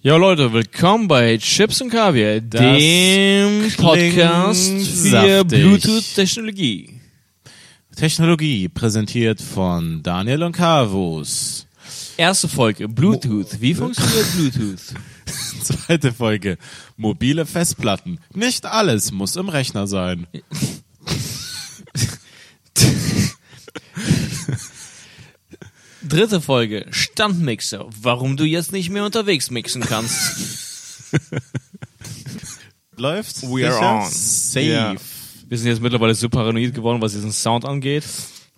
Ja, Leute, willkommen bei Chips und Kaviar, Das dem Podcast für. Bluetooth-Technologie. Technologie präsentiert von Daniel und Carvus. Erste Folge, Bluetooth. Wie funktioniert Bluetooth? Zweite Folge. Mobile Festplatten. Nicht alles muss im Rechner sein. Dritte Folge, Standmixer. Warum du jetzt nicht mehr unterwegs mixen kannst. Läuft's? We are Sicher? on. Safe. Ja. Wir sind jetzt mittlerweile so paranoid geworden, was diesen Sound angeht.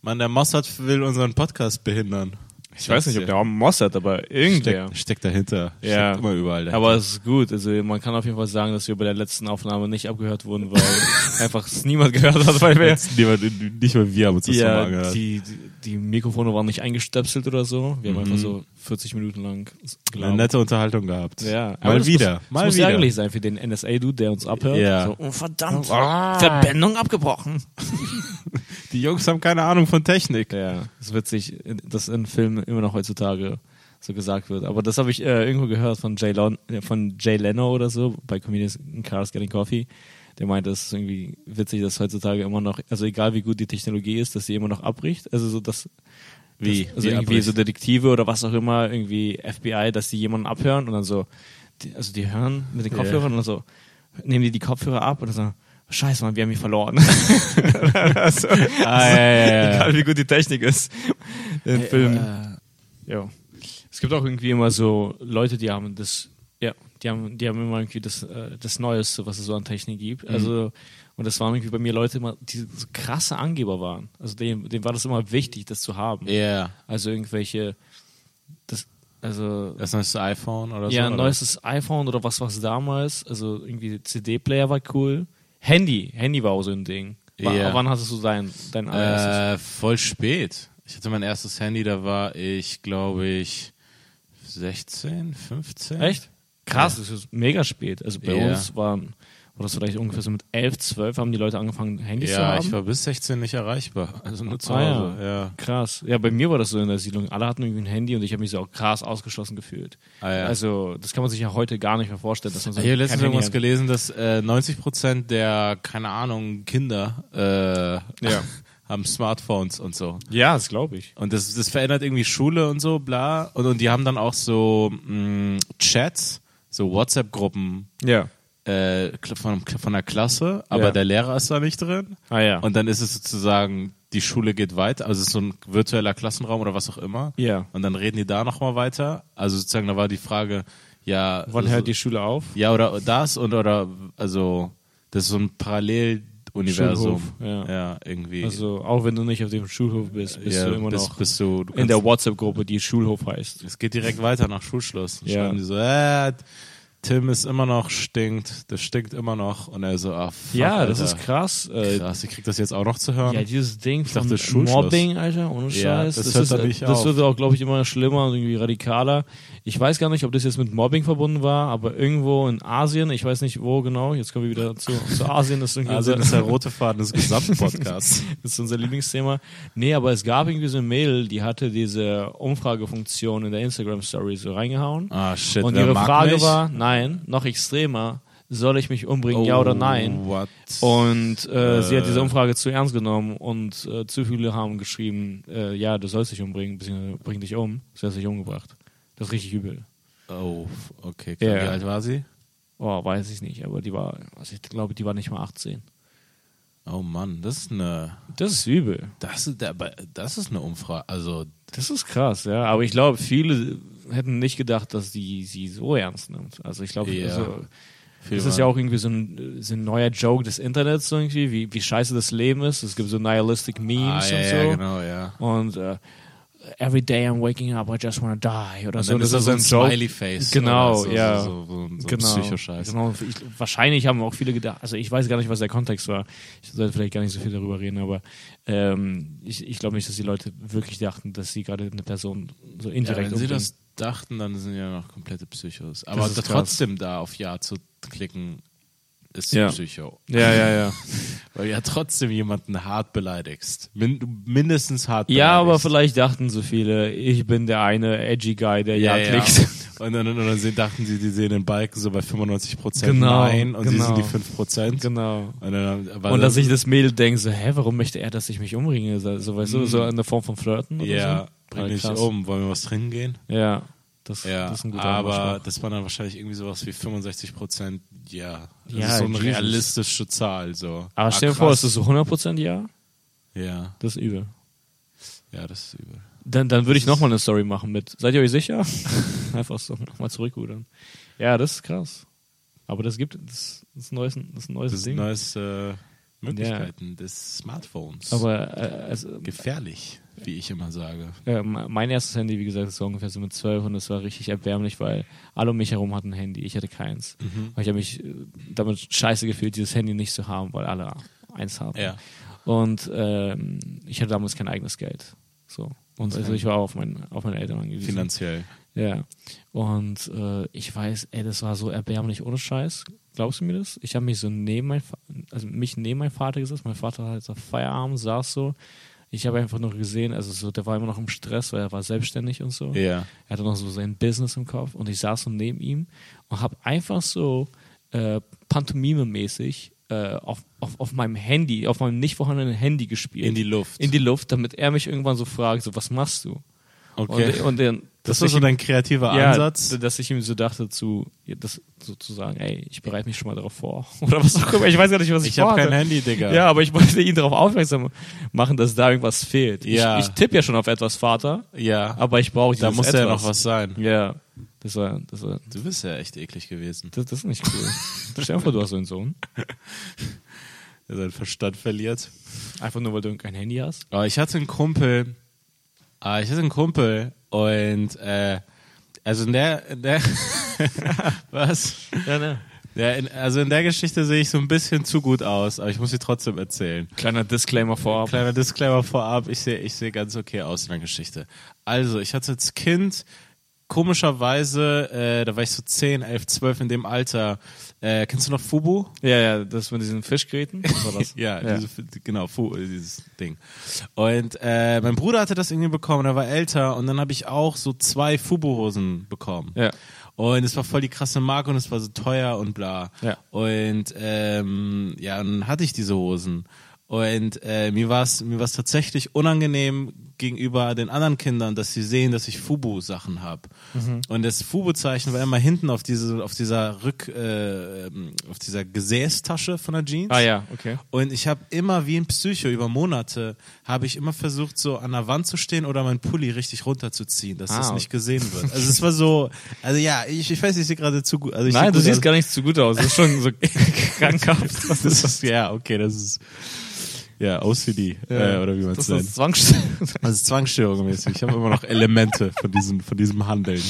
Mann, der Mossad will unseren Podcast behindern. Ich weiß nicht, ob der Moss hat, aber irgendwer. Steckt, steckt dahinter. Ja. Steckt immer überall dahinter. Aber es ist gut. Also man kann auf jeden Fall sagen, dass wir bei der letzten Aufnahme nicht abgehört wurden, weil einfach es niemand gehört hat, weil wir Jetzt niemand, nicht mal wir haben uns das nochmal ja, angehört. die, die, die Mikrofone waren nicht eingestöpselt oder so. Wir haben Mhm. einfach so 40 Minuten lang Eine gelabert. nette Unterhaltung gehabt. Ja, aber Mal das wieder. Muss, mal das muss wieder. ärgerlich sein für den NSA-Dude, der uns abhört. Ja. So, oh verdammt, Verbindung abgebrochen. Die Jungs haben keine Ahnung von Technik. Ja, es ist witzig, dass in Filmen immer noch heutzutage so gesagt wird. Aber das habe ich äh, irgendwo gehört von Jay, Lon äh, von Jay Leno oder so, bei Comedians in Cars Getting Coffee. Der meinte, es ist irgendwie witzig, dass heutzutage immer noch, also egal wie gut die Technologie ist, dass sie immer noch abbricht. Also so, dass Wie? Das, also Wie irgendwie abbricht? so Detektive oder was auch immer, irgendwie FBI, dass die jemanden abhören und dann so, die, also die hören mit den. Kopfhörern und dann so, nehmen die die Kopfhörer ab und dann so, scheiße, Mann, wir haben ihn verloren. also, Ah, ja, ja, ja. Egal wie gut die Technik ist. Den Film. Äh, Ja. Es gibt auch irgendwie immer so Leute, die haben das, ja, die haben, die haben immer irgendwie das, äh, das Neueste, was es so an Technik gibt. Mhm. Also, und das waren irgendwie bei mir Leute immer, die so krasse Angeber waren. Also denen, denen war das immer wichtig, das zu haben. Ja. Also irgendwelche, das, also, Das neueste iPhone oder so? ja, ein oder? neuestes iPhone oder was war es damals? Also irgendwie CD-Player war cool. Handy, Handy war auch so ein Ding. Wa- Ja. Wann hattest du dein, dein? Äh, voll spät. Ich hatte mein erstes Handy, da war ich, glaube ich, 16, 15. Echt? Krass, das ist mega spät. Also bei Ja. uns waren, war das vielleicht ungefähr so mit 11, 12 haben die Leute angefangen, Handys zu Ja, haben. ich war bis 16 nicht erreichbar. Also nur zu Ah, Hause. Ja. Krass. Ja, bei mir war das so in der Siedlung. Alle hatten irgendwie ein Handy und ich habe mich so auch krass ausgeschlossen gefühlt. Ah, ja. Also, das kann man sich ja heute gar nicht mehr vorstellen, dass man so Ich habe letztens irgendwas hat. gelesen, dass äh, 90 Prozent der, keine Ahnung, Kinder äh, Ja. haben Smartphones und so. Ja, das glaube ich. Und das, das verändert irgendwie Schule und so, bla. Und, und die haben dann auch so mh, Chats, so WhatsApp-Gruppen Ja. äh, von, von der Klasse, aber Ja. der Lehrer ist da nicht drin. Ah ja. Und dann ist es sozusagen, die Schule geht weiter, also es ist so ein virtueller Klassenraum oder was auch immer. ja. Und dann reden die da nochmal weiter. Also sozusagen, da war die Frage, ja. Wann also, hört die Schule auf? Ja, oder das und oder, also, das ist so ein Paralleluniversum. Schulhof, ja. ja, irgendwie. Also, auch wenn du nicht auf dem Schulhof bist, bist ja, du immer bist, noch bist du, du in der WhatsApp-Gruppe, die Schulhof heißt. Es geht direkt weiter nach Schulschluss. Ja. Schreiben die so, äh, Tim ist immer noch stinkt, das stinkt immer noch. Und er so, ah, fuck, ja, das Alter. ist krass. Äh, Krass, ich krieg das jetzt auch noch zu hören. Ja, dieses Ding von dachte, Schulschluss. Mobbing, Alter, ohne Ja, Scheiß. das hört ist, da äh, nicht das auf. wird auch, glaube ich, immer schlimmer und irgendwie radikaler. Ich weiß gar nicht, ob das jetzt mit Mobbing verbunden war, aber irgendwo in Asien, ich weiß nicht wo genau, jetzt kommen wir wieder zu, zu Asien, das ist irgendwie unser, das ist der rote Faden des gesamten Podcasts. das ist unser Lieblingsthema. Nee, aber es gab irgendwie so ein Mail, die hatte diese Umfragefunktion in der Instagram-Story so reingehauen. ah, shit. und ihre Frage mich? war, nein, noch extremer, soll ich mich umbringen, ja oder nein? Oh, What? Und äh, sie hat Äh. diese Umfrage zu ernst genommen und äh, zu viele haben geschrieben, äh, ja, du sollst dich umbringen, beziehungsweise bring dich um. Sie hat sich umgebracht. Das ist richtig übel. Oh, okay. Ja. Wie alt war sie? Oh, weiß ich nicht, aber die war, also ich glaube, die war nicht mal 18. Oh Mann, das ist eine, Das ist übel. das ist, aber das ist eine Umfrage. Also, Das ist krass, ja. Aber ich glaube, viele hätten nicht gedacht, dass die sie so ernst nimmt. Also ich glaube, Ja. also, das ist ja auch irgendwie so ein, so ein neuer Joke des Internets so irgendwie, wie, wie scheiße das Leben ist. Es gibt so nihilistic ah, Memes ja, und so. ja, genau, ja. Und äh, every day I'm waking up, I just wanna die oder Und so. dann ist das so ein Joke. Smiley-Face. Genau, so, ja. So, so, so, so Genau, Psychoscheiß. genau. Ich, wahrscheinlich haben auch viele gedacht, also ich weiß gar nicht, was der Kontext war. Ich sollte vielleicht gar nicht so viel darüber reden, aber ähm, ich, ich glaube nicht, dass die Leute wirklich dachten, dass sie gerade eine Person so Ja, indirekt wenn sie das dachten, dann sind ja noch komplette Psychos. Aber da trotzdem da auf Ja zu klicken, ist Ja. Psycho. Ja, ja, ja. Weil du ja trotzdem jemanden hart beleidigst. Min mindestens hart Ja, aber beleidigst. vielleicht dachten so viele, ich bin der eine edgy Guy, der ja, Ja, ja. klickt. Und dann, und dann dachten sie, die sehen den Balken so bei 95 Prozent Genau, nein und sie genau. sind die 5 Prozent. Genau. Und, dann, Und dass sich das Mädel denkt, so, hä, warum möchte er, dass ich mich umbringe? So, weißt du, so in der Form von Flirten oder ja, so? Bring dich um, wollen wir was trinken gehen? Ja, das, Ja, das ist ein guter aber das war dann wahrscheinlich irgendwie sowas wie 65 Prozent, ja. Das Ja, ist so eine Jesus. realistische Zahl, so. Aber Ah, stell dir vor, ist das so 100% ja? Ja, Das ist übel. ja, das ist übel. Dann, dann würde ich nochmal eine Story machen mit, seid ihr euch sicher? Einfach so, nochmal zurückrudern. Ja, das ist krass. Aber das gibt, das ist ein neues, das ist ein neues Das Ding. neues äh, Möglichkeiten des Smartphones. Aber äh, also, Gefährlich, wie ich immer sage. äh, mein erstes Handy, wie gesagt, das war ungefähr so mit 12 und es war richtig erbärmlich, weil alle um mich herum hatten ein Handy, ich hatte keins. Mhm. Und ich habe mich äh, damit scheiße gefühlt, dieses Handy nicht zu haben, weil alle eins hatten. Ja. Und ähm, ich hatte damals kein eigenes Geld. So. Und also ich war auf, mein, auf meine Eltern angewiesen. Finanziell. Ja. Und äh, ich weiß, ey, das war so erbärmlich ohne Scheiß. Glaubst du mir das? Ich habe mich so neben mein, also mich neben meinen Vater gesetzt. Mein Vater hat auf Feierabend, saß so. Ich habe einfach nur gesehen, also so, der war immer noch im Stress, weil er war selbstständig und so. Ja. Er hatte noch so sein Business im Kopf und ich saß so neben ihm und habe einfach so äh, Pantomime-mäßig äh, auf, auf, auf meinem Handy, auf meinem nicht vorhandenen Handy gespielt. In die Luft. In die Luft, damit er mich irgendwann so fragt, so, was machst du? Okay. Und, und dann, das war so dein kreativer ja, Ansatz. dass ich ihm so dachte, zu, das sozusagen, ey, ich bereite mich schon mal darauf vor. Oder was auch immer. Ich weiß gar nicht, was ich, Ich habe kein Handy, Digga. Ja, aber ich wollte ihn darauf aufmerksam machen, dass da irgendwas fehlt. Ja. Ich, ich tippe ja schon auf etwas, Vater, Ja. aber ich brauche da muss etwas. ja noch was sein. Ja, das war, das war, Du bist ja echt eklig gewesen. das, das ist nicht cool. Stell dir vor, du hast so einen Sohn. Der seinen Verstand verliert. Einfach nur, weil du kein Handy hast. Aber ich hatte einen Kumpel, ah, ich hatte einen Kumpel und äh, also in der, in der was? Ja, ne. Ja, in, also in der Geschichte sehe ich so ein bisschen zu gut aus, aber ich muss sie trotzdem erzählen. Kleiner Disclaimer vorab. Kleiner Disclaimer vorab, ich sehe ich sehe ganz okay aus in der Geschichte. Also, ich hatte als Kind komischerweise, äh, da war ich so 10, 11, 12 in dem Alter. Äh, kennst du noch Fubu? Ja, ja, das mit diesen Fischgräten. Das? Ja, Diese, genau, Fu, dieses Ding. Und äh, mein Bruder hatte das irgendwie bekommen, er war älter und dann habe ich auch so zwei Fubu-Hosen bekommen. Ja. Und es war voll die krasse Marke und es war so teuer und bla. Ja. Und ähm, ja, dann hatte ich diese Hosen. Und äh, mir war es mir war's tatsächlich unangenehm gegenüber den anderen Kindern, dass sie sehen, dass ich Fubu-Sachen habe. Mhm. Und das Fubu-Zeichen war immer hinten auf diese, auf dieser Rück, äh, auf dieser Gesäßtasche von der Jeans. Ah ja, okay. Und ich habe immer wie ein Psycho über Monate habe ich immer versucht so an der Wand zu stehen oder meinen Pulli richtig runterzuziehen, dass Ah, das nicht gesehen wird. Also es war so, also ja, ich, ich weiß, ich sehe gerade zu gut. Also Nein, du gut siehst aus. gar nicht zu gut aus. Das ist schon so krankhaft. das ist, ja, okay, das ist ja OCD äh, oder wie man es nennt. ist Zwangsstörung. Das ist Zwangsstörung-mäßig. Ich habe immer noch Elemente von diesem, von diesem Handeln.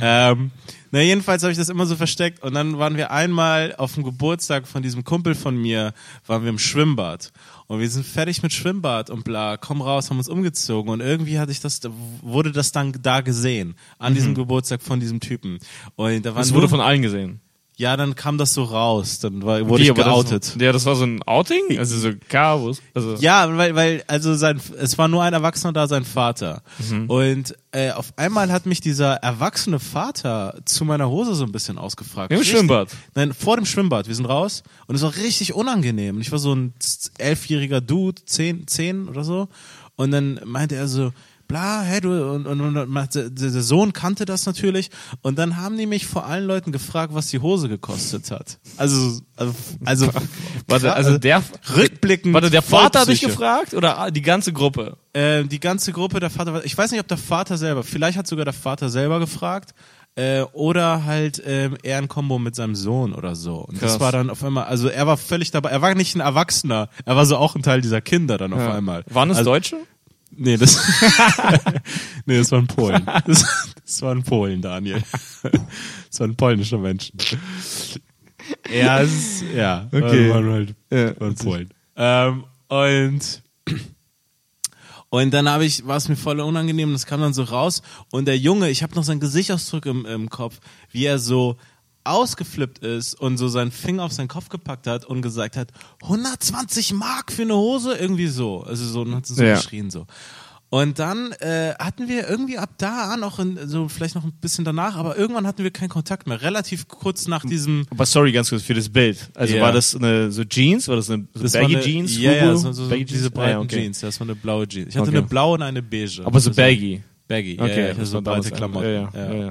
Ähm, na, jedenfalls habe ich das immer so versteckt und dann waren wir einmal auf dem Geburtstag von diesem Kumpel von mir, waren wir im Schwimmbad. Und wir sind fertig mit Schwimmbad und bla, komm raus, haben uns umgezogen und irgendwie hatte ich das, wurde das dann da gesehen, an diesem Geburtstag von diesem Typen. Und da waren nur, wurde von allen gesehen. Ja, dann kam das so raus, dann war, wurde Wie, ich geoutet. Das, ja, das war so ein Outing? Also so Chaos. Also, Ja, weil, weil, also sein, es war nur ein Erwachsener da, sein Vater. Mhm. Und äh, auf einmal hat mich dieser erwachsene Vater zu meiner Hose so ein bisschen ausgefragt. Im Richtig- Schwimmbad? Nein, vor dem Schwimmbad. Wir sind raus und es war richtig unangenehm. Und ich war so ein elfjähriger Dude, zehn, zehn oder so. Und dann meinte er so, bla, hey, du, und, und, und, der, Sohn kannte das natürlich. Und dann haben die mich vor allen Leuten gefragt, was die Hose gekostet hat. Also, also, also, warte, also der, rückblickend. warte, der Vater hat dich gefragt oder die ganze Gruppe? Äh, die ganze Gruppe, der Vater, war- ich weiß nicht, ob der Vater selber, vielleicht hat sogar der Vater selber gefragt. Äh, oder halt ähm, er ein Kombo mit seinem Sohn oder so. Und das Krass. war dann auf einmal, also er war völlig dabei, er war nicht ein Erwachsener, er war so auch ein Teil dieser Kinder dann auf einmal. Waren es also, Deutsche? Nee, das, nee, das waren Polen. Das, das waren Polen, Daniel. Das waren polnische Menschen. Ja, ist, ja, Okay. waren halt Ja, waren Polen. Ähm, und und dann habe ich, war es mir voll unangenehm, das kam dann so raus. Und der Junge, ich habe noch seinen Gesichtsausdruck im, im Kopf, wie er so ausgeflippt ist und so seinen Finger auf seinen Kopf gepackt hat und gesagt hat, 120 Mark für eine Hose? Irgendwie so. Also so, und hat so Ja. geschrien so. Und dann äh, hatten wir irgendwie ab da an, auch in, so vielleicht noch ein bisschen danach, aber irgendwann hatten wir keinen Kontakt mehr. Relativ kurz nach diesem. Aber sorry, ganz kurz für das Bild. Also Ja. war das eine so Jeans? War das eine so Das baggy eine, Jeans? Ja, ja, so, so, so diese breiten Ah, ja, okay. Jeans. Das war eine blaue Jeans. Ich hatte Okay. eine blaue und eine beige. Aber so war- baggy. Baggy, ja, Okay, ja, ich hatte so breite Klamotten. ja, ja, ja, ja.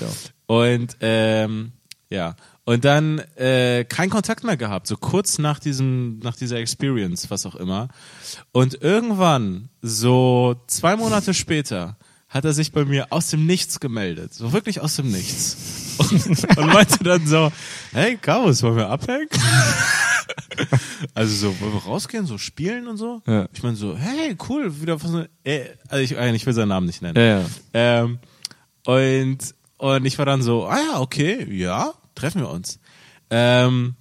Ja. Und ähm, ja. Und dann äh, kein Kontakt mehr gehabt, so kurz nach diesem, nach dieser Experience, was auch immer. Und irgendwann, so zwei Monate später, hat er sich bei mir aus dem Nichts gemeldet. So wirklich aus dem Nichts. Und, und meinte dann so, hey Chaos, wollen wir abhängen? Also so, wollen wir rausgehen, so spielen und so? Ja. Ich meine so, hey, cool, wieder was. Äh, also ich, ich will seinen Namen nicht nennen. Ja, ja. Ähm, und, und ich war dann so, ah ja, okay, ja, treffen wir uns. Ähm,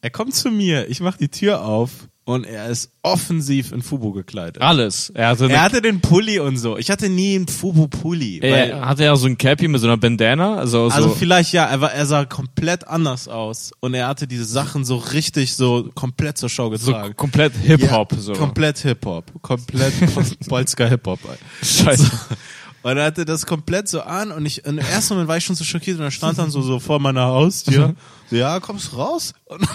er kommt zu mir, ich mache die Tür auf und er ist offensiv in Fubu gekleidet. Alles. Er hatte, Er hatte den Pulli und so. Ich hatte nie einen Fubu-Pulli. er hatte ja so ein Cappy mit so einer Bandana. Also, Also so, vielleicht ja, aber er sah komplett anders aus und er hatte diese Sachen so richtig so komplett zur Schau so getragen. komplett Hip-Hop. Ja, so. Komplett Hip-Hop. Komplett Polska Hip-Hop. Scheiße. Und er hatte das komplett so an und ich, im ersten Moment war ich schon so schockiert und er stand dann so, so vor meiner Haustür. So, ja, kommst raus? Und,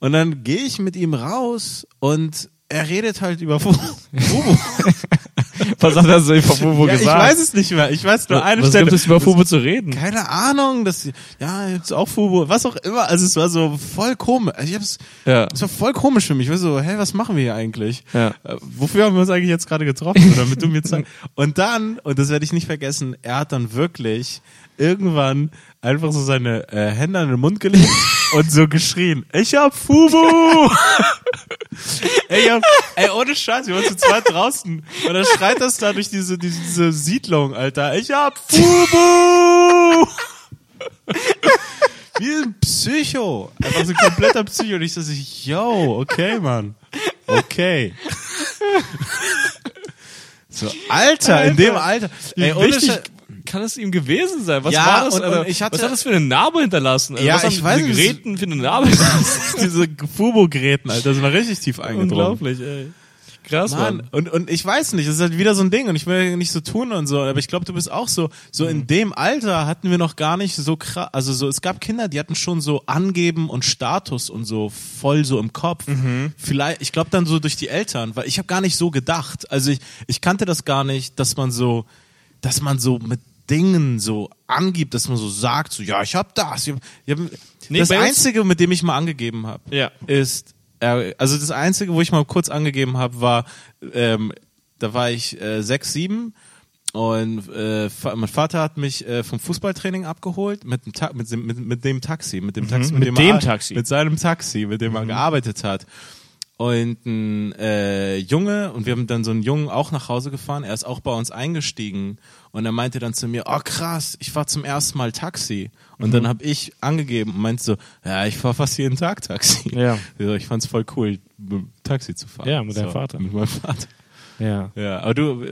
und dann gehe ich mit ihm raus und er redet halt über Fubu. Was hat er so über Fubu ja, ich gesagt? weiß es nicht mehr. Ich weiß nur eine Was Stelle. gibt es über Fubu zu reden? Keine Ahnung, das, ja, jetzt auch Fubu, was auch immer. Also es war so voll komisch. Ich hab's, Ja. es war voll komisch für mich. Ich war so, hey, was machen wir hier eigentlich? Ja. Äh, wofür haben wir uns eigentlich jetzt gerade getroffen? Damit du mir zeigst. Und dann, und das werde ich nicht vergessen, er hat dann wirklich irgendwann einfach so seine äh, Hände an den Mund gelegt und so geschrien, ich hab Fubu! ey, hab, ey, ohne Scheiß, wir waren zu zweit draußen und dann schreit das da durch diese, diese, diese Siedlung, Alter, ich hab Fubu! Wie ein Psycho. Einfach so ein kompletter Psycho. Und ich so, yo, okay, Mann. Okay. So, Alter, in dem Alter. Ey, ohne wichtig Sche- kann es ihm gewesen sein? Was Ja, war das? und- Alter? und ich hatte- was hat das für eine Narbe hinterlassen? Alter? Ja, was haben ich weiß diese. Geräten für eine Narbe hinterlassen? diese Fubo-Geräten, Alter, sind wir richtig tief eingedrungen. Unglaublich, ey. Krass, Mann, Mann. und, und ich weiß nicht, das ist halt wieder so ein Ding und ich will nicht so tun und so, aber ich glaube, du bist auch so, so in dem Alter hatten wir noch gar nicht so krass, also so, es gab Kinder, die hatten schon so Angeben und Status und so voll so im Kopf. Vielleicht, ich glaube dann so durch die Eltern, weil ich habe gar nicht so gedacht, also ich, ich kannte das gar nicht, dass man so, dass man so mit Dingen so angibt, dass man so sagt, so, ja, ich hab das. Ich hab, ich hab, Nee, das Einzige, mit dem ich mal angegeben habe, Ja. ist, äh, also das Einzige, wo ich mal kurz angegeben habe, war, ähm, da war ich äh, sechs, sieben und äh, mein Vater hat mich äh, vom Fußballtraining abgeholt mit dem, Ta mit, dem, mit, mit dem Taxi, mit dem Taxi, Mhm. mit dem, dem Taxi. Mhm. mit seinem Taxi, mit dem er gearbeitet hat. Und ein äh, Junge, und wir haben dann so einen Jungen auch nach Hause gefahren, er ist auch bei uns eingestiegen und er meinte dann zu mir, oh krass, ich fahr zum ersten Mal Taxi. Und Mhm. dann habe ich angegeben und meinte so, ja, ich fahr fast jeden Tag Taxi. Ja. So, ich fand's voll cool, Taxi zu fahren. Ja, mit deinem Vater. Mit meinem Vater. Ja. Ja, aber du,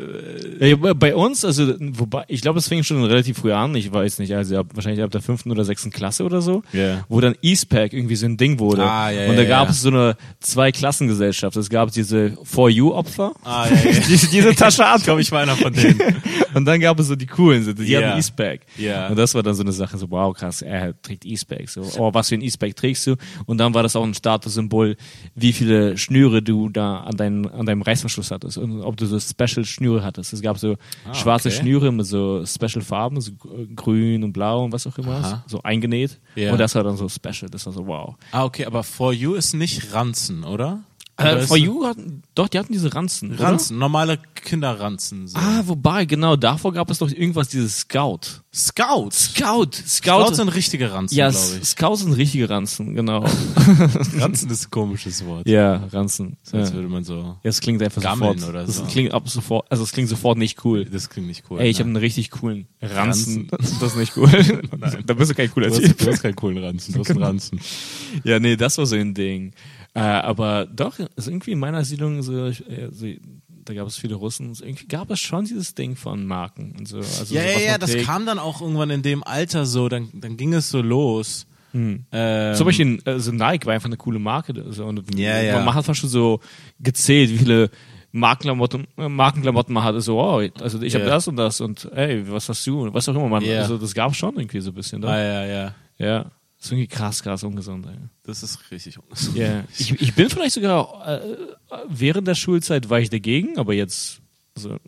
äh, Ja, bei uns, also, wobei, ich glaube, es fing schon relativ früh an, ich weiß nicht, also ab, wahrscheinlich ab der fünften oder sechsten Klasse oder so, Ja. wo dann Eastpack irgendwie so ein Ding wurde. Ah, ja, Und da gab es so eine Zwei-Klassengesellschaft. Es gab diese For You-Opfer, ah, ja, ja. die diese Tasche ich ab. glaube, ich war einer von denen. Und dann gab es so die coolen, die Ja. hatten Eastpack. Ja. Und das war dann so eine Sache, so, wow, krass, er trägt Eastpack. So, oh, was für ein Eastpack trägst du? Und dann war das auch ein Statussymbol, wie viele Schnüre du da an, dein, an deinem Reißverschluss hattest und ob du so Special Schnüre hattest. Es gab so schwarze Ah, okay. Schnüre mit so Special Farben, so grün und blau und was auch immer, Aha. so eingenäht. Ja. Und das war dann so Special. Das war so, wow. Ah, okay, aber For You ist nicht Ranzen, oder? Äh, Oder For You hatten, doch, die hatten diese Ranzen. oder? Ranzen, normale Kinderranzen. So. Ah, wobei, genau, davor gab es doch irgendwas, dieses Scout. Scouts. Scout, Scout. Scouts sind richtige Ranzen, ja, glaube ich. Scouts sind richtige Ranzen, genau. Ranzen ist ein komisches Wort. ja, Ranzen. So, als ja. würde man so. Ja, es klingt einfach Gammeln sofort. oder das so. klingt ab sofort, also es klingt sofort nicht cool. Das klingt nicht cool. Ey, ich habe einen richtig coolen Ranzen. Ranzen. Das ist nicht cool. da bist du kein cooler du, hast, Typ. du hast keinen coolen Ranzen, du hast einen Ranzen. Ja, nee, das war so ein Ding. Äh, aber doch, also irgendwie in meiner Siedlung, so, äh, so, da gab es viele Russen, so, irgendwie gab es schon dieses Ding von Marken und so. Also Ja, so, ja, ja, das trägt. kam dann auch irgendwann in dem Alter so, dann, dann ging es so los. Ähm, Zum Beispiel, also Nike war einfach eine coole Marke. So, und Ja, ja. Man hat fast schon so gezählt, wie viele Markenklamotten, äh, Markenklamotten man hatte, so, oh, also ich habe Ja. das und das und ey, was hast du? Was auch immer, man, Ja. also das gab schon irgendwie so ein bisschen. Ah, Da. ja, ja. Ja, das ist irgendwie krass, krass ungesund. Ey. Das ist richtig ungesund. Ja, ich, ich bin vielleicht sogar äh, während der Schulzeit war ich dagegen, aber jetzt so, äh,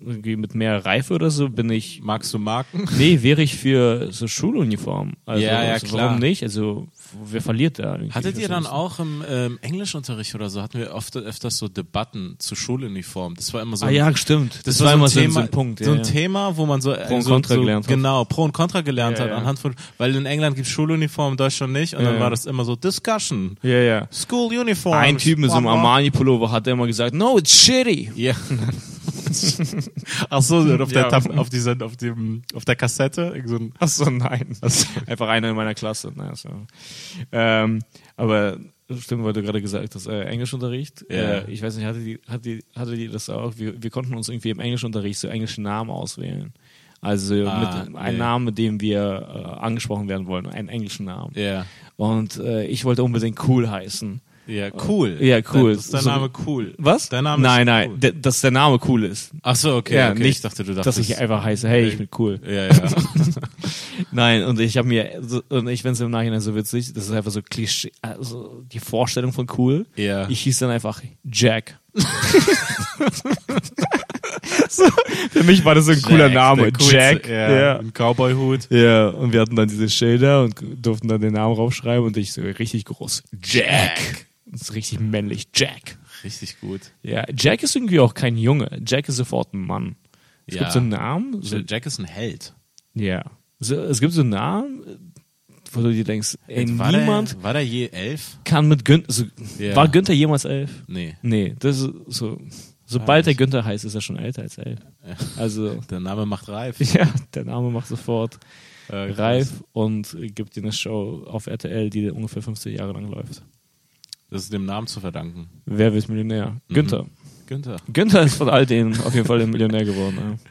irgendwie mit mehr Reife oder so bin ich. Magst du Marken? Nee, wäre ich für so Schuluniform. Also, Ja, ja, also klar. Warum nicht? Also wer verliert da? Hattet ihr dann Das auch im ähm, Englischunterricht oder so, hatten wir oft öfters so Debatten zu Schuluniform. Das war immer so Ah ein- ja, stimmt. Das, war war immer so ein, Thema, so ein Punkt. Ja, so ein. Thema, wo man so Pro und Contra so, gelernt hat. Genau, Pro und Contra gelernt Ja, hat anhand von, weil in England gibt Schuluniform, in Deutschland nicht, und dann war das immer so Discussion, Ja, ja. School Uniform. Ein Typ mit so einem. Armani-Pullover hat immer gesagt, no, it's shitty. Ja. Ach so, auf der Ja. Tab auf dieser, auf dem, auf der Kassette, so ein, Achso, nein. Einfach einer in meiner Klasse. Naja, so. ähm, aber stimmt, weil du gerade gesagt hast, äh, Englischunterricht. Ja. Äh, ich weiß nicht, hatte die, hatte die, hatte die das auch? Wir, wir konnten uns irgendwie im Englischunterricht so englische Namen auswählen. Also Ah, mit nee. Namen, mit dem wir äh, angesprochen werden wollen, einen englischen Namen. ja. Und äh, ich wollte unbedingt cool heißen. Ja, cool. Ja, cool. Das ist dein Name cool. Was? Dein Name nein, nein, cool. dass der Name cool ist. Ach so, okay. ja, okay. nicht, ich dachte, du dass dachtest, ich einfach heiße, hey, ich bin cool. Ja, ja. Nein, und ich habe mir, und ich finde es im Nachhinein so witzig, das ist einfach so Klischee, also die Vorstellung von cool. Ja. Ich hieß dann einfach Jack. so, für mich war das so ein cooler Jack, Name, der coolste, Jack. Ja, Ja. Ein Cowboy-Hut. ja, und wir hatten dann diese Schilder und durften dann den Namen raufschreiben und ich so richtig groß, Jack. Das ist richtig männlich, Jack. Richtig gut. Ja, Jack ist irgendwie auch kein Junge. Jack ist sofort ein Mann. Es Ja. gibt so einen Namen, so, Jack ist ein Held. ja. So, es gibt so einen Namen, wo du dir denkst, ey, war niemand Der, war der je elf? kann mit Günther. So, Ja. War Günther jemals elf? Nee. Nee, das ist so. Sobald der Günther heißt, ist er schon älter als elf. Also, Der Name macht reif. ja, der Name macht sofort Äh, reif und gibt dir eine Show auf RTL, die ungefähr 50 Jahre lang läuft. Das ist dem Namen zu verdanken. Wer wird Millionär? Mhm. Günther. Günther. Günther ist von all denen auf jeden Fall der Millionär geworden. Ja.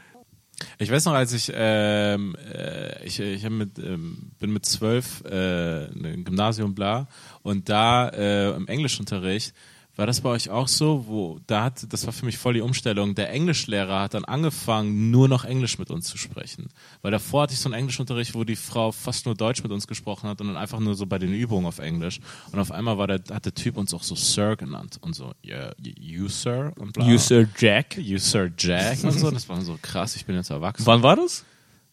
Ich weiß noch, als ich, ähm, äh, ich, ich mit, ähm, bin mit zwölf äh, im Gymnasium bla und da äh, im Englischunterricht war das bei euch auch so, wo da hat, das war für mich voll die Umstellung. Der Englischlehrer hat dann angefangen, nur noch Englisch mit uns zu sprechen, weil davor hatte ich so einen Englischunterricht, wo die Frau fast nur Deutsch mit uns gesprochen hat und dann einfach nur so bei den Übungen auf Englisch. Und auf einmal war der, hat der Typ uns auch so Sir genannt und so, yeah, you Sir und bla. You Sir Jack. You Sir Jack und so. Das war so krass. Ich bin jetzt erwachsen. Wann war das?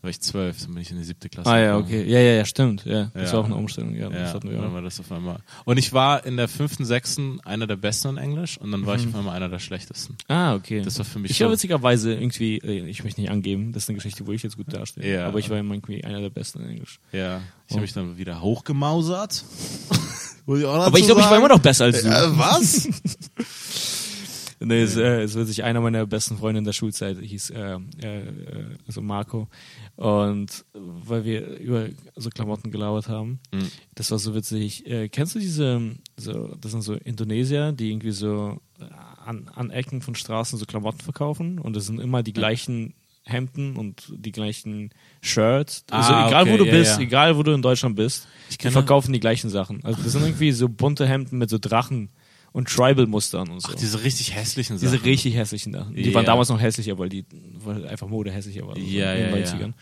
Da war ich zwölf, dann bin ich in die siebte Klasse. Ah ja, gekommen. okay. Ja, ja, ja, stimmt. Ja, das Ja. war auch eine Umstellung. Ja, das Ja, dann war das auf einmal. Und ich war in der fünften, sechsten einer der Besten in Englisch und dann war ich auf einmal einer der schlechtesten. Ah, okay. Das war für mich ich war witzigerweise irgendwie, äh, ich möchte nicht angeben, das ist eine Geschichte, wo ich jetzt gut dastehe. Ja. Aber ich war irgendwie einer der Besten in Englisch. Ja, ich Oh. habe mich dann wieder hochgemausert. Ich Aber ich glaube, ich war immer noch besser als du. Äh, was? Nee, es, äh, es wird sich einer meiner besten Freunde in der Schulzeit hieß, äh, äh, äh, also Marco. Und weil wir über so Klamotten gelauert haben, Mhm. das war so witzig. Äh, kennst du diese, so, das sind so Indonesier, die irgendwie so äh, an, an Ecken von Straßen so Klamotten verkaufen und das sind immer die gleichen Hemden und die gleichen Shirts. Also Ah, egal okay, wo du ja, bist, ja. egal wo du in Deutschland bist, die verkaufen die gleichen Sachen. Also das sind irgendwie so bunte Hemden mit so Drachen und Tribal-Mustern und so. Ach, diese richtig hässlichen Sachen. Diese richtig hässlichen Sachen. Die Ja. waren damals noch hässlicher, weil die weil einfach Mode hässlicher war. Ja, den ja, 90ern.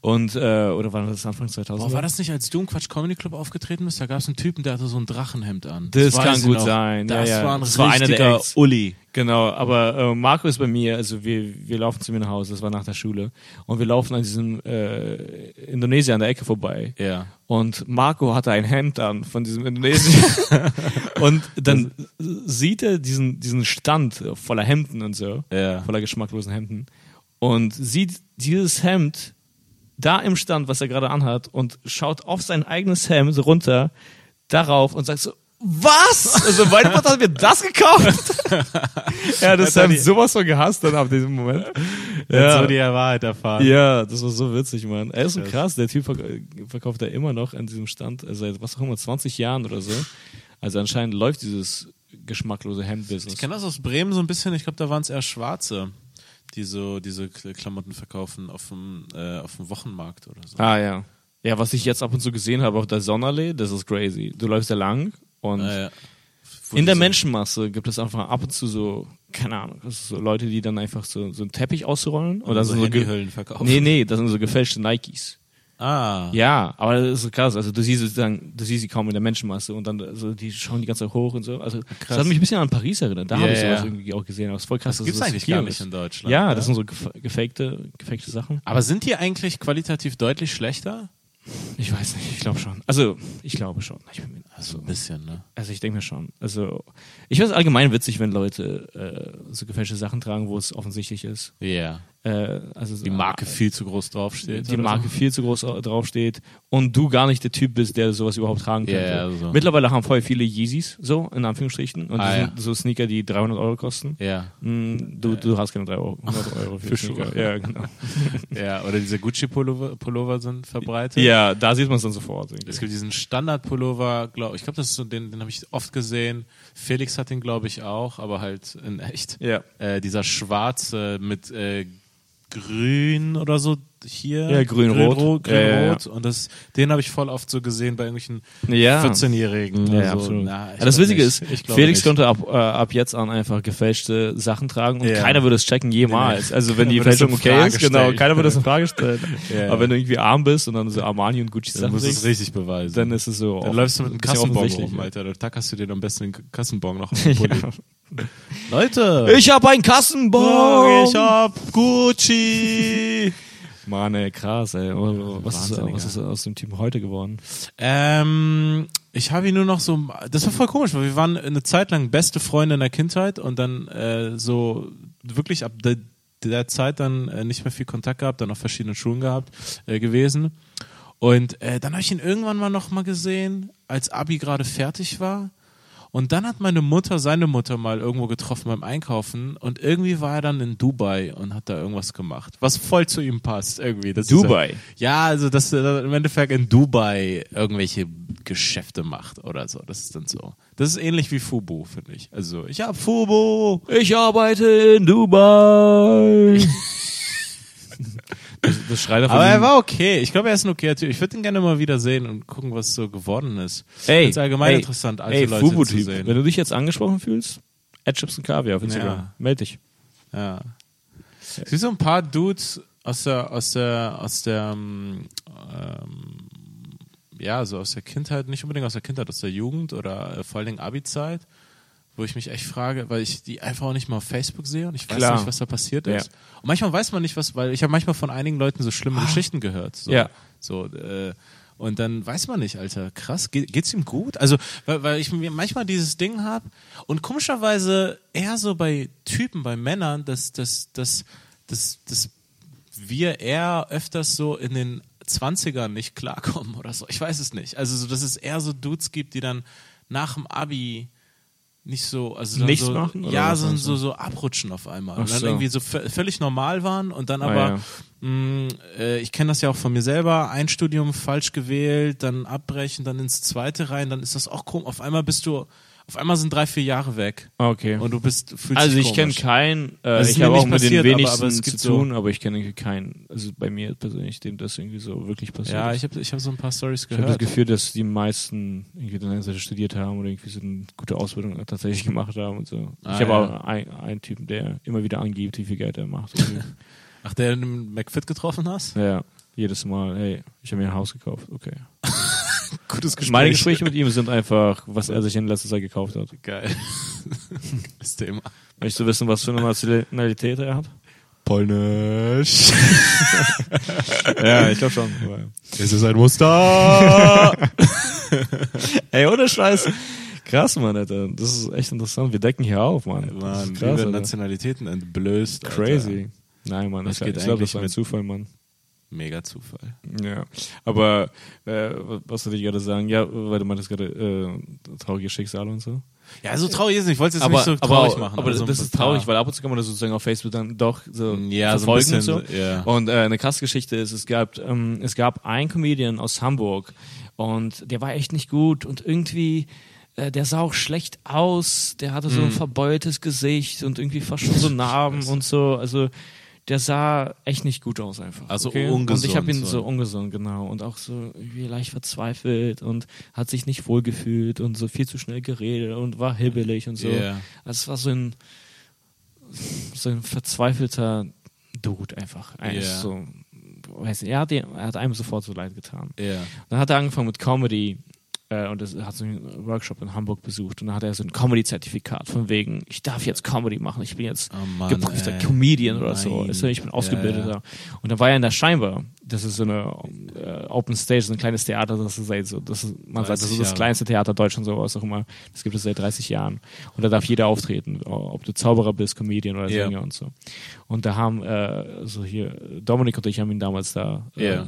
Und, äh, oder war das Anfang 2000? Boah, war das nicht, als du im Quatsch Comedy Club aufgetreten bist? Da gab es einen Typen, der hatte so ein Drachenhemd an. Das weiß kann gut noch. sein. Das ja, ja. war ein das war einer der Acts. Uli. Genau, aber äh, Marco ist bei mir, also wir, wir laufen zu mir nach Hause, das war nach der Schule, und wir laufen an diesem äh, Indonesier an der Ecke vorbei. Ja. Und Marco hatte ein Hemd an von diesem Indonesier. und dann sieht er diesen, diesen Stand voller Hemden und so, Ja. voller geschmacklosen Hemden, und sieht dieses Hemd da im Stand, was er gerade anhat, und schaut auf sein eigenes Hemd runter, darauf und sagt so, was? Also Vater hat mir das gekauft. er hat das er die- sowas von gehasst dann ab diesem Moment. Ja. So die Wahrheit erfahren. Ja, das war so witzig, Mann. Er ist so krass. Der Typ verk- verkauft ja immer noch an diesem Stand seit was auch immer 20 Jahren oder so. Also anscheinend läuft dieses geschmacklose Hemd-Business. Ich kenne das aus Bremen so ein bisschen. Ich glaube, da waren es eher Schwarze, die so diese Klamotten verkaufen auf dem, äh, auf dem Wochenmarkt oder so. Ah ja. Ja, was ich jetzt ab und zu gesehen habe auf der Sonnenallee, das ist crazy. Du läufst da lang und Ah, ja. In der Menschenmasse gibt es einfach ab und zu so, keine Ahnung, das so Leute, die dann einfach so, so einen Teppich ausrollen. Und Und das so so Handyhüllen verkaufen. Nee, nee, das sind so gefälschte Nikes. Ah. Ja, aber das ist so krass. Also du siehst sozusagen, du siehst sie kaum in der Menschenmasse und dann also die schauen die ganze Zeit hoch und so. Also Krass. das hat mich ein bisschen an Paris erinnert. Da Ja, habe ich sowas ja. irgendwie auch gesehen. Aber es ist voll krass. Das dass gibt's das eigentlich gar nicht in Deutschland. Ja, ne? das sind so gef- gefakte, gefakte Sachen. Aber sind die eigentlich qualitativ deutlich schlechter? Ich weiß nicht, ich glaube schon. Also ich glaube schon. Ich bin also, ein bisschen, ne? also ich denke mir schon. Also ich finde es allgemein witzig, wenn Leute äh, so gefälschte Sachen tragen, wo es offensichtlich ist. Ja. Äh, also so- Die Marke viel zu groß draufsteht. die Marke So. viel zu groß draufsteht und du gar nicht der Typ bist, der sowas überhaupt tragen Ja, könnte. ja, so. Mittlerweile haben voll viele Yeezys, so in Anführungsstrichen, und Ah, ja. so Sneaker, die 300 Euro kosten. Ja. Mm, Du, du hast keine 300 Euro für, Für Sneaker. Schuhe. Ja, genau. ja, oder diese Gucci-Pullover Pullover sind verbreitet. ja, da sieht man es dann sofort. irgendwie. Es gibt diesen Standard-Pullover, glaub, ich glaube, das ist so, den, den habe ich oft gesehen. Felix hat den, glaube ich, auch, aber halt in echt. Ja. Äh, dieser schwarze mit äh, grün oder so hier. Ja, grün-rot. Grün-rot. Ja, ja, ja. Und das, den habe ich voll oft so gesehen bei irgendwelchen Ja. 14-Jährigen. Ja, Also, absolut. na, das Witzige nicht. ist, Felix nicht. konnte ab, äh, ab jetzt an einfach gefälschte Sachen tragen und keiner würde es checken jemals. Also wenn die Fälschung okay ist, genau, stellen. keiner würde es in Frage stellen. Aber wenn du irgendwie arm bist und dann so Armani und Gucci Dann Sachen musst du es richtig beweisen. dann ist es so. Dann läufst du mit einem Kassenbon rum. Alter. Da tackerst du dir am besten den Kassenbon noch auf den Pulli. Leute! Ich hab einen Kassenbon! ich hab Gucci! Mann, ey, krass, ey. Oh, Was ist, was ist aus dem Team heute geworden? Ähm, ich habe ihn nur noch so. Das war voll komisch, weil wir waren eine Zeit lang beste Freunde in der Kindheit und dann äh, so wirklich ab der, der Zeit dann äh, nicht mehr viel Kontakt gehabt, dann auf verschiedenen Schulen gehabt äh, gewesen. Und äh, dann habe ich ihn irgendwann mal noch mal gesehen, als Abi gerade fertig war. Und dann hat meine Mutter seine Mutter mal irgendwo getroffen beim Einkaufen und irgendwie war er dann in Dubai und hat da irgendwas gemacht, was voll zu ihm passt irgendwie. Das Dubai? Ist, ja, also dass er im Endeffekt in Dubai irgendwelche Geschäfte macht oder so. Das ist dann so. Das ist ähnlich wie Fubu, finde ich. Also ich hab Fubu. Ich arbeite in Dubai. das, das schreit auf Aber er war okay. Ich glaube, er ist ein okayer Typ. Ich würde ihn gerne mal wieder sehen und gucken, was so geworden ist. Ey, ist allgemein ey, interessant, alte ey, Leute zu sehen. Wenn du dich jetzt angesprochen fühlst, Add Chips und Kaviar auf Instagram. Ja. Meld dich. Ja. Es gibt so ein paar Dudes aus der, aus der, aus der, ähm, ähm, ja, so aus der Kindheit, nicht unbedingt aus der Kindheit, aus der Jugend oder äh, vor allen Dingen Abi-Zeit, wo ich mich echt frage, weil ich die einfach auch nicht mal auf Facebook sehe und ich weiß Klar. nicht, was da passiert Ja. ist. Und manchmal weiß man nicht, was, weil ich habe manchmal von einigen Leuten so schlimme Geschichten gehört. So, Ja. So, äh, und dann weiß man nicht, Alter, krass, geht, geht's ihm gut? Also, weil, weil ich mir manchmal dieses Ding habe und komischerweise eher so bei Typen, bei Männern, dass, dass, dass, dass, dass wir eher öfters so in den 20ern nicht klarkommen oder so. Ich weiß es nicht. Also, so, dass es eher so Dudes gibt, die dann nach dem Abi nicht so, also Nichts so, machen, ja, so, so, so abrutschen auf einmal. Ach und dann so. irgendwie so vö- völlig normal waren und dann Ah, aber, ja. mh, äh, ich kenne das ja auch von mir selber, ein Studium falsch gewählt, dann abbrechen, dann ins zweite rein, dann ist das auch komisch. Auf einmal bist du, auf einmal sind drei, vier Jahre weg Okay. und du bist, also ich kenne keinen, äh, ich habe nicht auch mit den passiert, aber- wenigsten aber es zu gibt so- tun, aber ich kenne keinen, also bei mir persönlich, dem das irgendwie so wirklich passiert Ja, ich habe ich hab so ein paar Stories Ich habe das gehört. Gefühl, dass die meisten irgendwie dann Seite studiert haben oder irgendwie so eine gute Ausbildung tatsächlich gemacht haben und so. Ah, ich habe ja. auch einen, einen Typen, der immer wieder angibt, wie viel Geld er macht. Ach, der im McFit getroffen hast? ja, jedes Mal, hey, ich habe mir ein Haus gekauft, okay. Gutes Meine Gespräche mit ihm sind einfach, was er sich in letzter Zeit gekauft hat. Geil. das Thema. Möchtest du wissen, was für eine Nationalität er hat? Polnisch. ja, ich glaube schon. Es ist ein Muster. Ey, ohne Scheiß. Krass, Mann, Alter. Das ist echt interessant. Wir decken hier auf, Mann. Mann, wie krass, werden Alter. Nationalitäten entblößt. Alter. Crazy. Nein, Mann, Das das geht ich glaube, eigentlich das war ein mit- Zufall, Mann. Mega Zufall. Ja, aber äh, was wollte ich gerade sagen? Ja, weil du meintest gerade äh, traurige Schicksale und so. Ja, so traurig ist es nicht. Ich wollte es jetzt aber nicht so aber, traurig machen. aber so das ein ist traurig, weil ab und zu kann man das sozusagen auf Facebook dann doch so Ja, so ein verfolgen bisschen. und so. Ja. Und äh, eine krasse Geschichte ist, es gab, ähm, es gab einen Comedian aus Hamburg und der war echt nicht gut und irgendwie, äh, der sah auch schlecht aus, der hatte so ein verbeultes Gesicht und irgendwie fast schon so Narben und so. Also der sah echt nicht gut aus einfach. Also okay? ungesund Und ich habe ihn so. ungesund, genau. Und auch so irgendwie leicht verzweifelt und hat sich nicht wohl gefühlt und so viel zu schnell geredet und war hibbelig und so. Ja. Also es war so ein, so ein verzweifelter Dude einfach. Ja. so, weiß nicht, er hat, er hat einem sofort so leid getan. Ja. Dann hat er angefangen mit Comedy und das, hat so einen Workshop in Hamburg besucht und dann hat er so ein Comedy-Zertifikat von wegen, ich darf jetzt Comedy machen, ich bin jetzt Oh Mann, geprüfter ey. Comedian oder so. Nein. Ist ja, ich bin ausgebildeter. Ja. Und dann war er in der Scheinbar. Das ist so eine äh, Open Stage, so ein kleines Theater, das ist seit so, das ist, man sagt, das 30 ist das kleinste Theater Deutschlands, so was auch immer. Das gibt es seit 30 Jahren. Und da darf jeder auftreten, ob du Zauberer bist, Comedian oder. Sänger und so. Und da haben, äh, so hier, Dominik und ich haben ihn damals da äh, äh,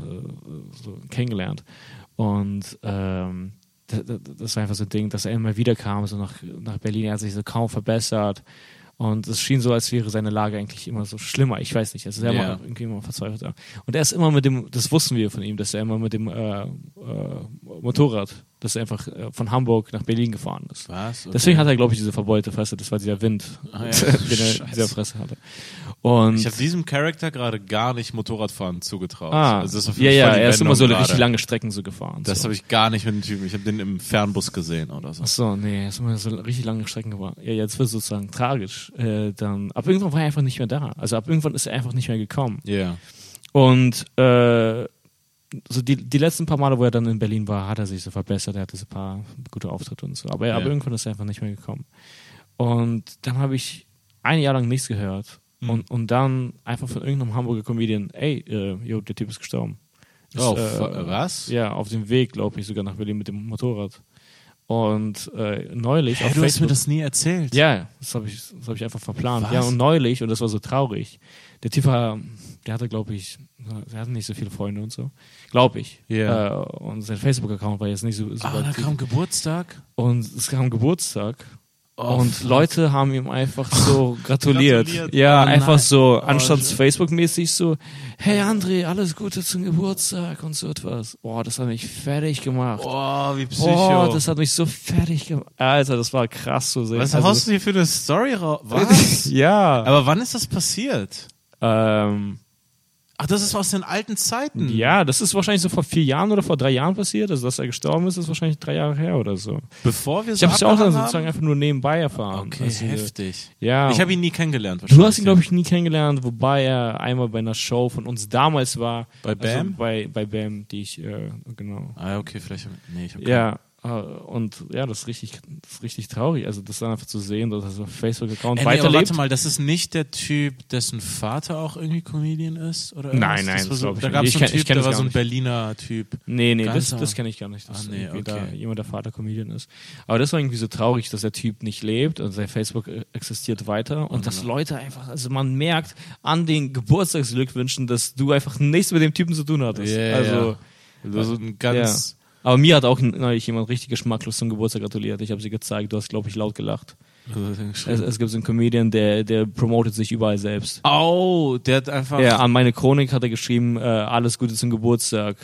so kennengelernt. Und ähm, das war einfach so ein Ding, dass er immer wieder kam, so nach, nach Berlin. Er hat sich so kaum verbessert. Und es schien so, als wäre seine Lage eigentlich immer so schlimmer. Ich weiß nicht. Also er Ja. war irgendwie immer verzweifelter. Und er ist immer mit dem, das wussten wir von ihm, dass er immer mit dem äh, äh, Motorrad, dass er einfach äh, von Hamburg nach Berlin gefahren ist. Was? Okay. Deswegen hat er, glaube ich, diese verbeulte Fresse. Das war dieser Wind, Ah, ja. den er in dieser Fresse hatte. Und Ich habe diesem Charakter gerade gar nicht Motorradfahren zugetraut. ah, Also das ja, ja, er ist immer so Wendung richtig lange Strecken so gefahren. Das so. habe ich gar nicht mit dem Typen. Ich habe den im Fernbus gesehen oder so. Ach so, nee, er ist immer so richtig lange Strecken gefahren. Ja, jetzt wird es sozusagen tragisch. Äh, dann, ab irgendwann war er einfach nicht mehr da. Also ab irgendwann ist er einfach nicht mehr gekommen. Ja. Und äh, so die, die letzten paar Male, wo er dann in Berlin war, hat er sich so verbessert. Er hatte so ein paar gute Auftritte und so. Aber, Ja. aber irgendwann ist er einfach nicht mehr gekommen. Und dann habe ich ein Jahr lang nichts gehört. Mhm. Und, und dann einfach von irgendeinem Hamburger Comedian, ey, äh, jo, der Typ ist gestorben. Ist, Oh, äh, was? Ja, auf dem Weg, glaube ich, sogar nach Berlin mit dem Motorrad. Und äh, neulich Hä, auf du hast mir Facebook. das nie erzählt. Ja, das habe ich, das hab ich einfach verplant. Was? Ja, und neulich, und das war so traurig, der Typ war, der hatte, glaube ich, der hatte nicht so viele Freunde und so. Glaube ich. Ja. Äh, und sein Facebook-Account war jetzt nicht so, so Ah, da kam Geburtstag. Und es kam Geburtstag. Oh, und fuck. Leute haben ihm einfach so gratuliert. Gratuliert. Ja, Oh, einfach nein. so, Oh, anstatt shit. Facebook-mäßig so, hey André, alles Gute zum Geburtstag und so etwas. Boah, das hat mich fertig gemacht. Oh, wie Psycho. Boah, das hat mich so fertig gemacht. Alter, das war krass zu sehen. was Also, haust du hier für eine Story raus? Was? ja. Aber wann ist das passiert? Ähm, Ach, das ist aus den alten Zeiten. ja, das ist wahrscheinlich so vor vier Jahren oder vor drei Jahren passiert. Also, dass er gestorben ist, ist wahrscheinlich drei Jahre her oder so. Bevor wir Ich so habe es ja auch dann sozusagen einfach nur nebenbei erfahren. Okay, Also, heftig. Ja. Ich habe ihn nie kennengelernt. Du hast ihn, glaube ich, nie kennengelernt, wobei er einmal bei einer Show von uns damals war. Bei Also Bam? bei, bei Bam, die ich, äh, genau. Ah, okay, vielleicht. ich- Nee, ich hab Ja, und ja, das ist richtig, das ist richtig traurig. Also, das dann einfach zu sehen, dass er Facebook-Account Äh, nee, weiterlebt. warte mal, das ist nicht der Typ, dessen Vater auch irgendwie Comedian ist? Oder Nein, irgendwas? nein, das das so, glaub ich Da gab es einen kenn- Typ, der war so ein nicht. Berliner Typ. Nee, nee, Ganz das, das kenne ich gar nicht, dass Ah, nee, irgendwie da okay. jemand der Vater Comedian ist. Aber das war irgendwie so traurig, dass der Typ nicht lebt und sein Facebook äh, existiert weiter und dass Leute einfach, also man merkt an den Geburtstagsglückwünschen, dass du einfach nichts mit dem Typen zu tun hattest. Ja, also, ja. So ein ganz. Aber mir hat auch neulich jemand richtig geschmacklos zum Geburtstag gratuliert. Ich habe sie gezeigt, du hast, glaube ich, laut gelacht. Es, es gibt so einen Comedian, der, der promotet sich überall selbst. Oh, der hat einfach. Ja, an meine Chronik hat er geschrieben, äh, alles Gute zum Geburtstag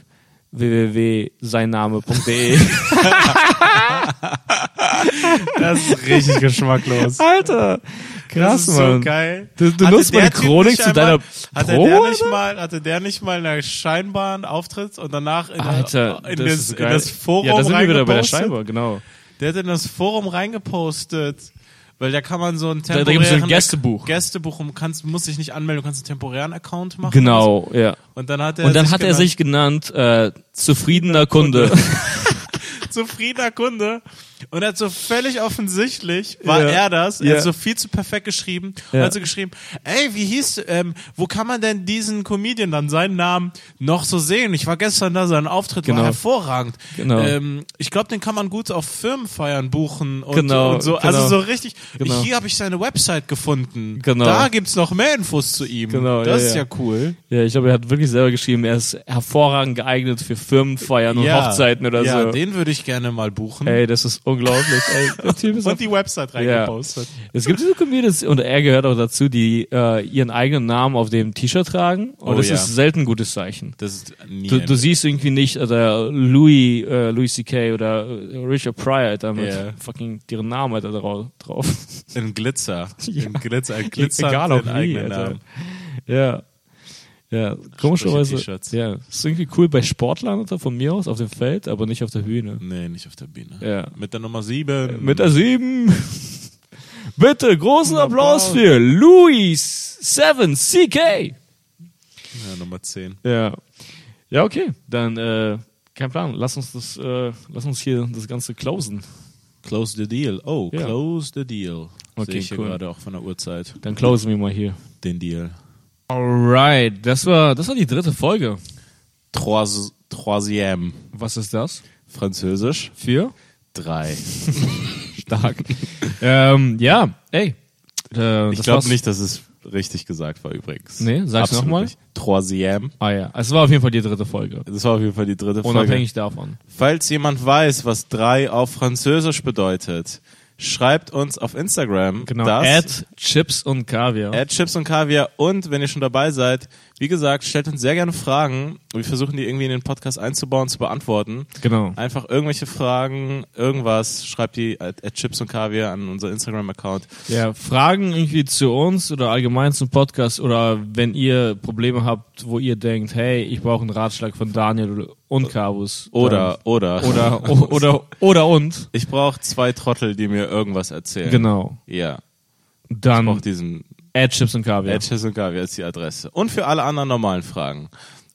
www.seinname.de Das ist richtig geschmacklos. Alter, krass, das ist Mann. so geil. Du, du nutzt meine Chronik zu deiner hatte Promo, der nicht mal, hatte der nicht mal eine Scheinbahn Auftritt und danach in, Alter, in, das das, so in das Forum Ja, da sind wir wieder bei der? Scheibe, genau. Der hat in das Forum reingepostet, weil da kann man so ein Da, da temporären gibt es so ein Gästebuch. Gästebuch und kannst, musst dich nicht anmelden, du kannst einen temporären Account machen. Genau, ja. Und dann hat er Und dann sich hat er genannt, sich genannt, äh, zufriedener Kunde. zufriedener Kunde. Und er hat so völlig offensichtlich, war Ja. er das, er Ja. hat so viel zu perfekt geschrieben. Und Ja. hat so geschrieben, ey, wie hieß, ähm, wo kann man denn diesen Comedian dann seinen Namen noch so sehen? Ich war gestern da, sein Auftritt Genau. war hervorragend. Genau. Ähm, ich glaube, den kann man gut auf Firmenfeiern buchen und, Genau, und so. genau. Also so richtig, Genau. hier habe ich seine Website gefunden. Genau. Da gibt's noch mehr Infos zu ihm. Genau, das ja, ist ja, ja. cool. ja, ich glaube, er hat wirklich selber geschrieben, er ist hervorragend geeignet für Firmenfeiern und ja. Hochzeiten oder ja, so. den würde ich gerne mal buchen. Ey, das ist unglaublich. Ey, der Typ ist und die Website reingepostet. Es gibt diese Comedians, und er gehört auch dazu, die äh, ihren eigenen Namen auf dem T-Shirt tragen. Und Oh das ja. ist selten ein gutes Zeichen. Das ist nie Du, du siehst irgendwie nicht oder Louis, äh, Louis C.K. oder äh, Richard Pryor da mit Ja. fucking deren Namen Alter, drau- drauf. In Glitzer. Ja. In Glitzer. Ein Glitzer. Egal auch den wie, eigenen Alter. Namen. Ja. Ja, komischerweise. Ja, ist irgendwie cool bei Sportlern oder von mir aus auf dem Feld, aber nicht auf der Bühne. Nee, nicht auf der Bühne. Ja. Mit der Nummer 7. Mit der 7. Bitte, großen Applaus für Louis 7 CK. ja, Nummer 10. Ja. Ja, okay. Dann, äh, kein Plan. Lass uns das, äh, lass uns hier das Ganze closen. Close the deal. Oh, Ja. close the deal. Okay, Sehe ich cool. gerade auch von der Uhrzeit. Dann closen wir mal hier. Den Deal. Alright, das war, das war die dritte Folge. Trois, troisième. Was ist das? Französisch. Für? Drei. Stark. ähm, ja, ey. Äh, Ich glaube nicht, dass es richtig gesagt war übrigens. Nee, sag's nochmal. Troisième. Ah ja, es war auf jeden Fall die dritte Folge. Das war auf jeden Fall die dritte Folge. Unabhängig davon. Falls jemand weiß, was drei auf Französisch bedeutet, schreibt uns auf Instagram. Genau. Das, Add Chips und Kaviar. Add Chips und Kaviar. Und wenn ihr schon dabei seid, wie gesagt, stellt uns sehr gerne Fragen. Wir versuchen die irgendwie in den Podcast einzubauen, zu beantworten. Genau. Einfach irgendwelche Fragen, irgendwas, schreibt die at, at Chips und Kaviar an unser Instagram-Account. Ja, Fragen irgendwie zu uns oder allgemein zum Podcast oder wenn ihr Probleme habt, wo ihr denkt, hey, ich brauche einen Ratschlag von Daniel und Kabus. Oder, oder. Oder, o- oder, oder und. Ich brauche zwei Trottel, die mir irgendwas erzählen. Genau. Ja. Ich Dann brauche diesen Add Chips und Kaviar. At Chips und Kaviar ist die Adresse. Und für alle anderen normalen Fragen.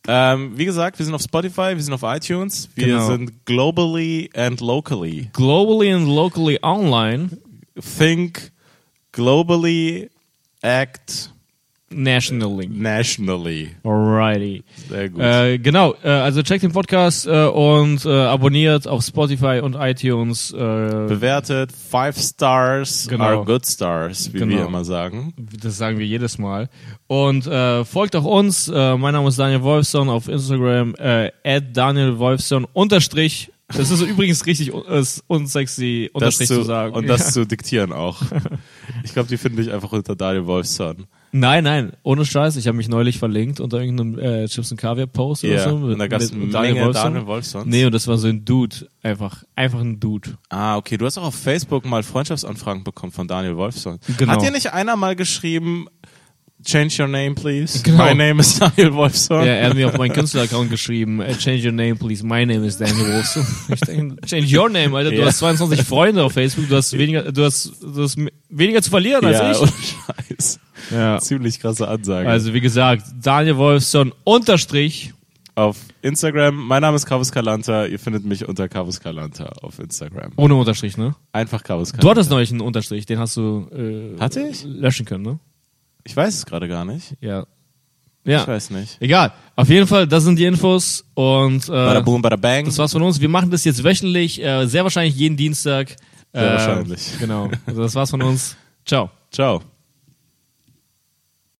Ähm, wie gesagt, wir sind auf Spotify, wir sind auf iTunes, wir Genau. sind globally and locally. Globally and locally online, Think globally, act nationally. nationally. Alrighty. Sehr gut. Äh, genau, äh, also checkt den Podcast äh, und äh, abonniert auf Spotify und iTunes. Äh, Bewertet, five stars Genau. are good stars, wie Genau. wir immer sagen. das sagen wir jedes Mal. Und äh, folgt auch uns. Mein Name ist Daniel Wolfson auf Instagram. Äh, Daniel Wolfson unterstrich. Das ist übrigens richtig ist unsexy Das unterstrich zu, zu, sagen. und das zu diktieren auch. Ich glaube, die finde ich einfach unter Daniel Wolfson. Nein, nein, ohne Scheiß. Ich habe mich neulich verlinkt unter irgendeinem äh, Chips und Kaviar Post Ja, oder so. und da gab es mit Daniel Wolfsons. Nee, und das war so ein Dude. Einfach, einfach ein Dude. Ah, okay. Du hast auch auf Facebook mal Freundschaftsanfragen bekommen von Daniel Wolfson. Genau. Hat dir nicht einer mal geschrieben, change your name, please? Genau. My name is Daniel Wolfson. Ja, er hat mir auf meinen Künstler-Account geschrieben, äh, change your name, please. My name is Daniel Wolfson. Ich denke, change your name, Alter. Du Ja. hast 22 Freunde auf Facebook. Du hast weniger, du hast, du hast weniger zu verlieren als ja, ich. ohne Scheiß. Ja. Ziemlich krasse Ansage. Also, wie gesagt, Daniel Wolfson unterstrich. auf Instagram, mein Name ist Carvus Calanta. Ihr findet mich unter Carvus Calanta auf Instagram. Ohne Unterstrich, ne? Einfach Carvus Du Calanta. hattest neulich einen Unterstrich, den hast du, äh, Hatte ich? löschen können, ne? Ich weiß es gerade gar nicht. Ja. Ich Ja. weiß nicht. Egal. Auf jeden Fall, das sind die Infos und, Bada äh, boom, bada bang. das war's von uns. Wir machen das jetzt wöchentlich, äh, sehr wahrscheinlich jeden Dienstag. Sehr wahrscheinlich. Genau. Also das war's von uns. Ciao. Ciao.